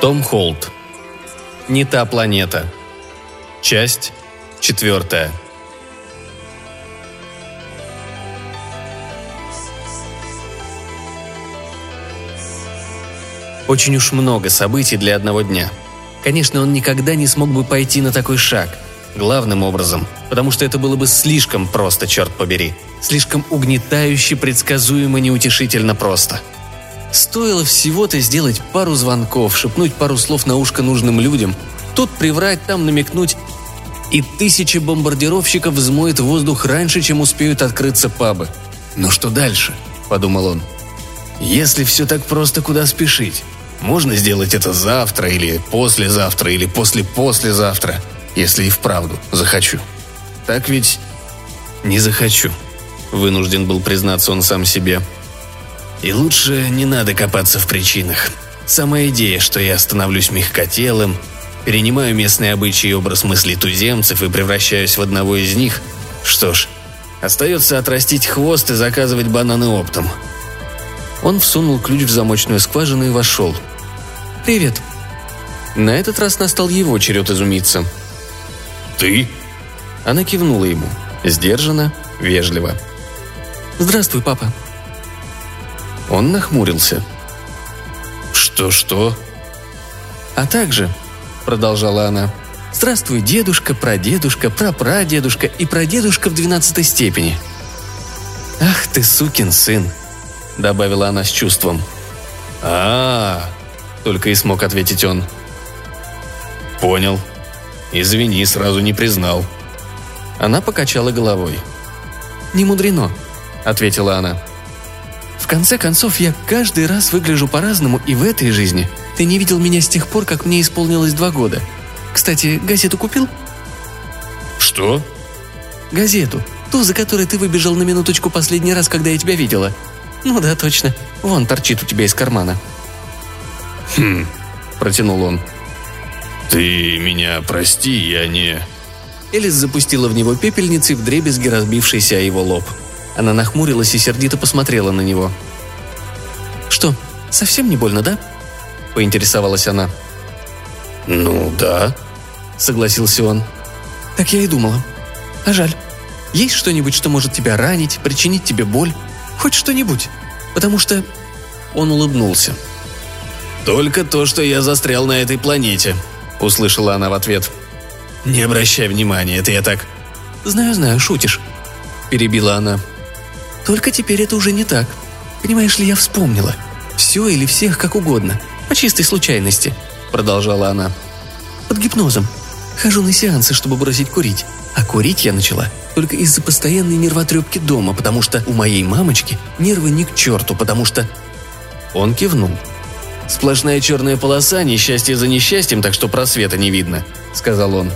Том Холт. Не та планета. Часть четвертая. Очень уж много событий для одного дня. Конечно, он никогда не смог бы пойти на такой шаг. Главным образом, потому что это было бы слишком просто, черт побери. Слишком угнетающе, предсказуемо, неутешительно просто. Стоило всего-то сделать пару звонков, шепнуть пару слов на ушко нужным людям, тут приврать, там намекнуть, и тысячи бомбардировщиков взмоет воздух раньше, чем успеют открыться пабы. «Но что дальше?» – подумал он. «Если все так просто, куда спешить? Можно сделать это завтра или послезавтра или после-послезавтра, если и вправду захочу. Так ведь не захочу. Вынужден был признаться он сам себе. И лучше не надо копаться в причинах. Сама идея, что я становлюсь мягкотелым, перенимаю местные обычаи и образ мыслей туземцев и превращаюсь в одного из них, что ж, остается отрастить хвост и заказывать бананы оптом. Он всунул ключ в замочную скважину и вошел – «Привет». На этот раз настал его черед изумиться. «Ты?» Она кивнула ему. Сдержанно, вежливо. «Здравствуй, папа». Он нахмурился. «Что-что?» «А также», — продолжала она, — «здравствуй, дедушка, прадедушка, прапрадедушка и прадедушка в двенадцатой степени». «Ах ты, сукин сын», — добавила она с чувством. «А, -а, -а только и смог ответить он. «Понял. Извини, сразу не признал». Она покачала головой. «Не мудрено», — ответила она. «В конце концов, я каждый раз выгляжу по-разному и в этой жизни. Ты не видел меня с тех пор, как мне исполнилось два года. Кстати, газету купил?» «Что?» «Газету. Ту, за которой ты выбежал на минуточку последний раз, когда я тебя видела. Ну да, точно. Вон торчит у тебя из кармана». «Хм», — протянул он. «Ты меня прости, я не...» Элис запустила в него пепельницей в дребезги, разбившийся о его лоб. Она нахмурилась и сердито посмотрела на него. «Что, совсем не больно, да?» – поинтересовалась она. «Ну, да», – согласился он. «Так я и думала. А жаль. Есть что-нибудь, что может тебя ранить, причинить тебе боль? Хоть что-нибудь? Потому что...» Он улыбнулся. «Только то, что я застрял на этой планете», — услышала она в ответ. «Не обращай внимания, это я так...» «Знаю, знаю, шутишь», — перебила она. «Только теперь это уже не так. Понимаешь ли, я вспомнила. Все или всех как угодно. По чистой случайности», — продолжала она. «Под гипнозом. Хожу на сеансы, чтобы бросить курить. А курить я начала только из-за постоянной нервотрепки дома, потому что у моей мамочки нервы не к черту, потому что...» Он кивнул. Сплошная черная полоса, несчастье за несчастьем, так что просвета не видно», — сказал он.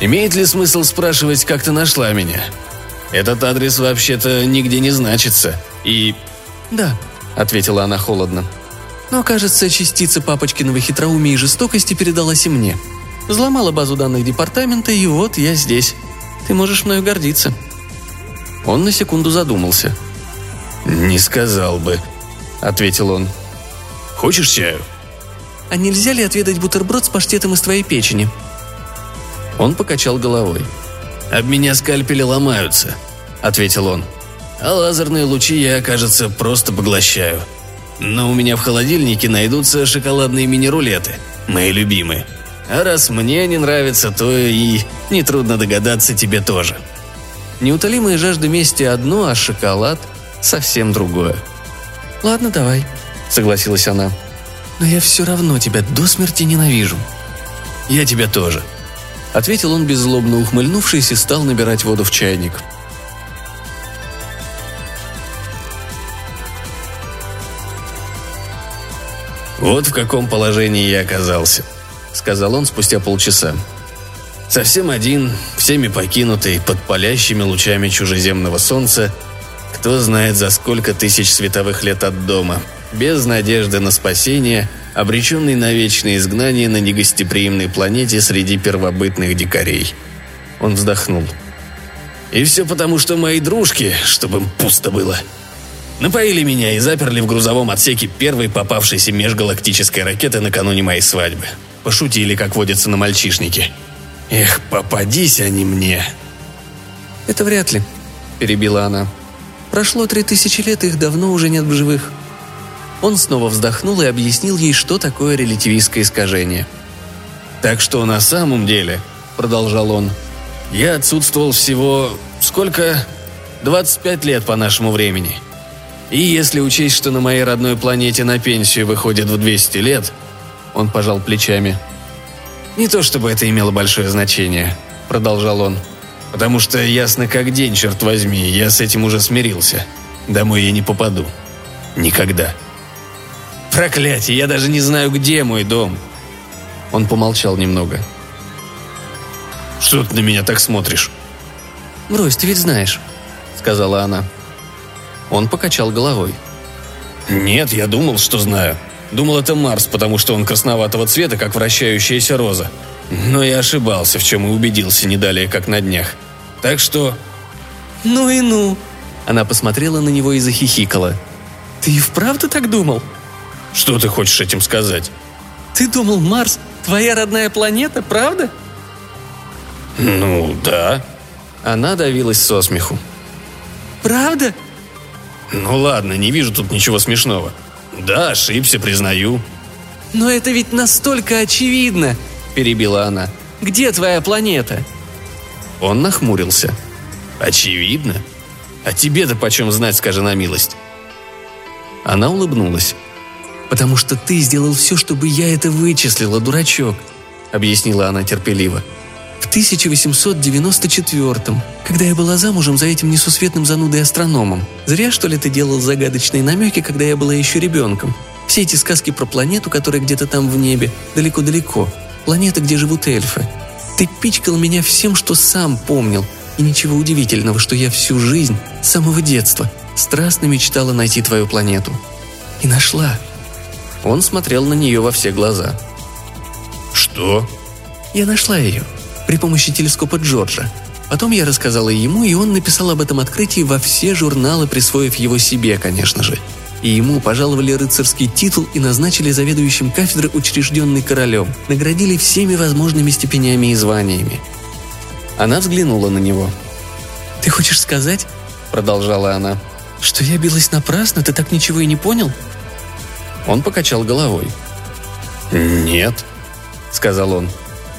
«Имеет ли смысл спрашивать, как ты нашла меня? Этот адрес вообще-то нигде не значится, и...» «Да», — ответила она холодно. «Но, кажется, частица папочкиного хитроумия и жестокости передалась и мне. Взломала базу данных департамента, и вот я здесь. Ты можешь мною гордиться». Он на секунду задумался. «Не сказал бы», — ответил он. Хочешь чаю?» «А нельзя ли отведать бутерброд с паштетом из твоей печени?» Он покачал головой. «Об меня скальпели ломаются», — ответил он. «А лазерные лучи я, кажется, просто поглощаю. Но у меня в холодильнике найдутся шоколадные мини-рулеты, мои любимые. А раз мне не нравится, то и нетрудно догадаться тебе тоже». Неутолимая жажда мести одно, а шоколад – совсем другое. «Ладно, давай», — согласилась она. «Но я все равно тебя до смерти ненавижу». «Я тебя тоже», — ответил он беззлобно ухмыльнувшись и стал набирать воду в чайник. «Вот в каком положении я оказался», — сказал он спустя полчаса. «Совсем один, всеми покинутый, под палящими лучами чужеземного солнца, кто знает за сколько тысяч световых лет от дома, без надежды на спасение, обреченный на вечное изгнание на негостеприимной планете среди первобытных дикарей. Он вздохнул. «И все потому, что мои дружки, чтобы им пусто было. Напоили меня и заперли в грузовом отсеке первой попавшейся межгалактической ракеты накануне моей свадьбы. Пошутили, как водится на мальчишнике. Эх, попадись они мне. «Это вряд ли», – перебила она. «Прошло три тысячи лет, и их давно уже нет в живых». Он снова вздохнул и объяснил ей, что такое релятивистское искажение. «Так что на самом деле», – продолжал он, – «я отсутствовал всего... сколько? 25 лет по нашему времени. И если учесть, что на моей родной планете на пенсию выходит в 200 лет, он пожал плечами. «Не то чтобы это имело большое значение», — продолжал он. «Потому что ясно как день, черт возьми, я с этим уже смирился. Домой я не попаду. Никогда». «Проклятие, я даже не знаю, где мой дом». Он помолчал немного. «Что ты на меня так смотришь?» «Брось, ты ведь знаешь», — сказала она. Он покачал головой. «Нет, я думал, что знаю. Думал, это Марс, потому что он красноватого цвета, как вращающаяся роза. Но я ошибался, в чем и убедился не далее, как на днях. Так что...» «Ну и ну!» Она посмотрела на него и захихикала. «Ты и вправду так думал?» «Что ты хочешь этим сказать?» «Ты думал, Марс – твоя родная планета, правда?» «Ну, да». Она давилась со смеху. «Правда?» «Ну ладно, не вижу тут ничего смешного. Да, ошибся, признаю». «Но это ведь настолько очевидно!» – перебила она. «Где твоя планета?» Он нахмурился. «Очевидно? А тебе-то почем знать, скажи на милость?» Она улыбнулась. «Потому что ты сделал все, чтобы я это вычислила, дурачок», — объяснила она терпеливо. «В 1894-м, когда я была замужем за этим несусветным занудой астрономом. Зря, что ли, ты делал загадочные намеки, когда я была еще ребенком. Все эти сказки про планету, которая где-то там в небе, далеко-далеко. Планета, где живут эльфы. Ты пичкал меня всем, что сам помнил. И ничего удивительного, что я всю жизнь, с самого детства, страстно мечтала найти твою планету. И нашла. Он смотрел на нее во все глаза. «Что?» «Я нашла ее. При помощи телескопа Джорджа. Потом я рассказала ему, и он написал об этом открытии во все журналы, присвоив его себе, конечно же. И ему пожаловали рыцарский титул и назначили заведующим кафедры, учрежденной королем. Наградили всеми возможными степенями и званиями. Она взглянула на него. «Ты хочешь сказать?» – продолжала она. «Что я билась напрасно? Ты так ничего и не понял?» Он покачал головой. «Нет», — сказал он.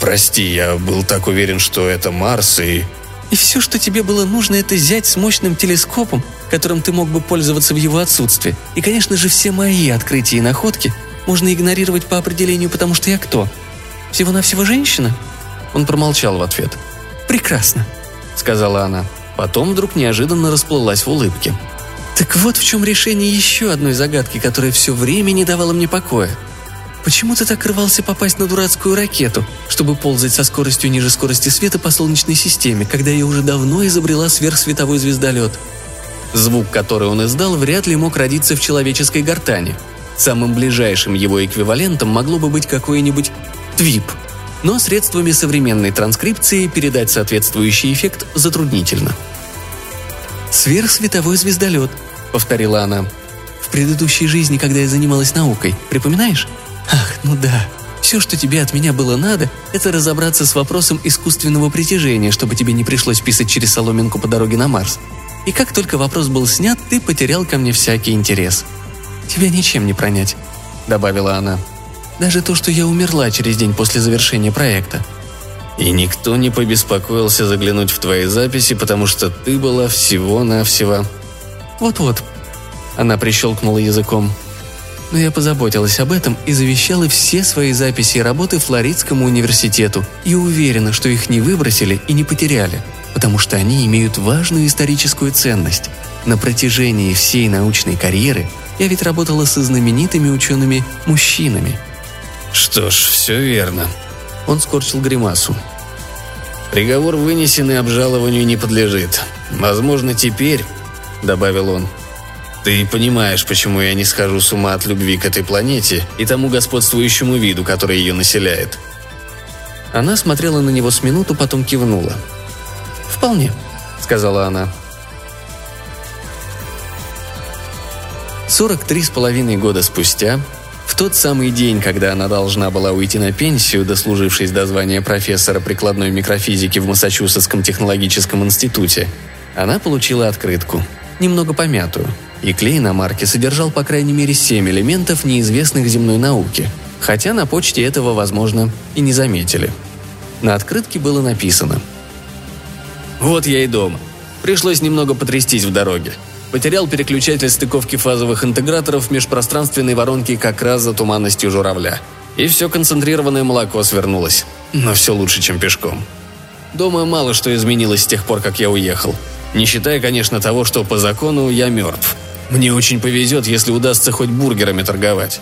«Прости, я был так уверен, что это Марс и...» «И все, что тебе было нужно, это взять с мощным телескопом, которым ты мог бы пользоваться в его отсутствии. И, конечно же, все мои открытия и находки можно игнорировать по определению, потому что я кто? Всего-навсего женщина?» Он промолчал в ответ. «Прекрасно», — сказала она. Потом вдруг неожиданно расплылась в улыбке. «Так вот в чем решение еще одной загадки, которая все время не давала мне покоя. Почему ты так рвался попасть на дурацкую ракету, чтобы ползать со скоростью ниже скорости света по Солнечной системе, когда я уже давно изобрела сверхсветовой звездолет?» Звук, который он издал, вряд ли мог родиться в человеческой гортани. Самым ближайшим его эквивалентом могло бы быть какой-нибудь твип. Но средствами современной транскрипции передать соответствующий эффект затруднительно. «Сверхсветовой звездолет», — повторила она. «В предыдущей жизни, когда я занималась наукой, припоминаешь? Ах, ну да. Все, что тебе от меня было надо, это разобраться с вопросом искусственного притяжения, чтобы тебе не пришлось писать через соломинку по дороге на Марс. И как только вопрос был снят, ты потерял ко мне всякий интерес. Тебя ничем не пронять», — добавила она. «Даже то, что я умерла через день после завершения проекта». «И никто не побеспокоился заглянуть в твои записи, потому что ты была всего-навсего...» «Вот-вот», — она прищелкнула языком. Но я позаботилась об этом и завещала все свои записи и работы Флоридскому университету и уверена, что их не выбросили и не потеряли, потому что они имеют важную историческую ценность. На протяжении всей научной карьеры я ведь работала со знаменитыми учеными-мужчинами. «Что ж, все верно», он скорчил гримасу. «Приговор вынесен и обжалованию не подлежит. Возможно, теперь», — добавил он, — «ты понимаешь, почему я не схожу с ума от любви к этой планете и тому господствующему виду, который ее населяет». Она смотрела на него с минуту, потом кивнула. «Вполне», — сказала она. 43 с половиной года спустя, в тот самый день, когда она должна была уйти на пенсию, дослужившись до звания профессора прикладной микрофизики в Массачусетском технологическом институте, она получила открытку, немного помятую, и клей на марке содержал по крайней мере семь элементов, неизвестных земной науке, хотя на почте этого, возможно, и не заметили. На открытке было написано «Вот я и дома. Пришлось немного потрястись в дороге. Потерял переключатель стыковки фазовых интеграторов в межпространственной воронке как раз за туманностью журавля. И все концентрированное молоко свернулось. Но все лучше, чем пешком. Дома мало что изменилось с тех пор, как я уехал. Не считая, конечно, того, что по закону я мертв. Мне очень повезет, если удастся хоть бургерами торговать.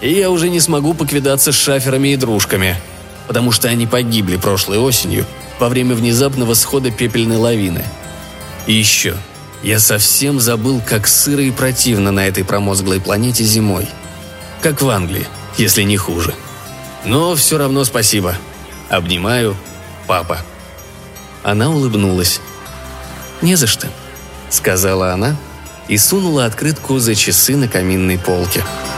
И я уже не смогу поквидаться с шаферами и дружками, потому что они погибли прошлой осенью во время внезапного схода пепельной лавины. И еще – я совсем забыл, как сыро и противно на этой промозглой планете зимой. Как в Англии, если не хуже. Но все равно спасибо. Обнимаю, папа. Она улыбнулась. «Не за что», — сказала она и сунула открытку за часы на каминной полке. «Я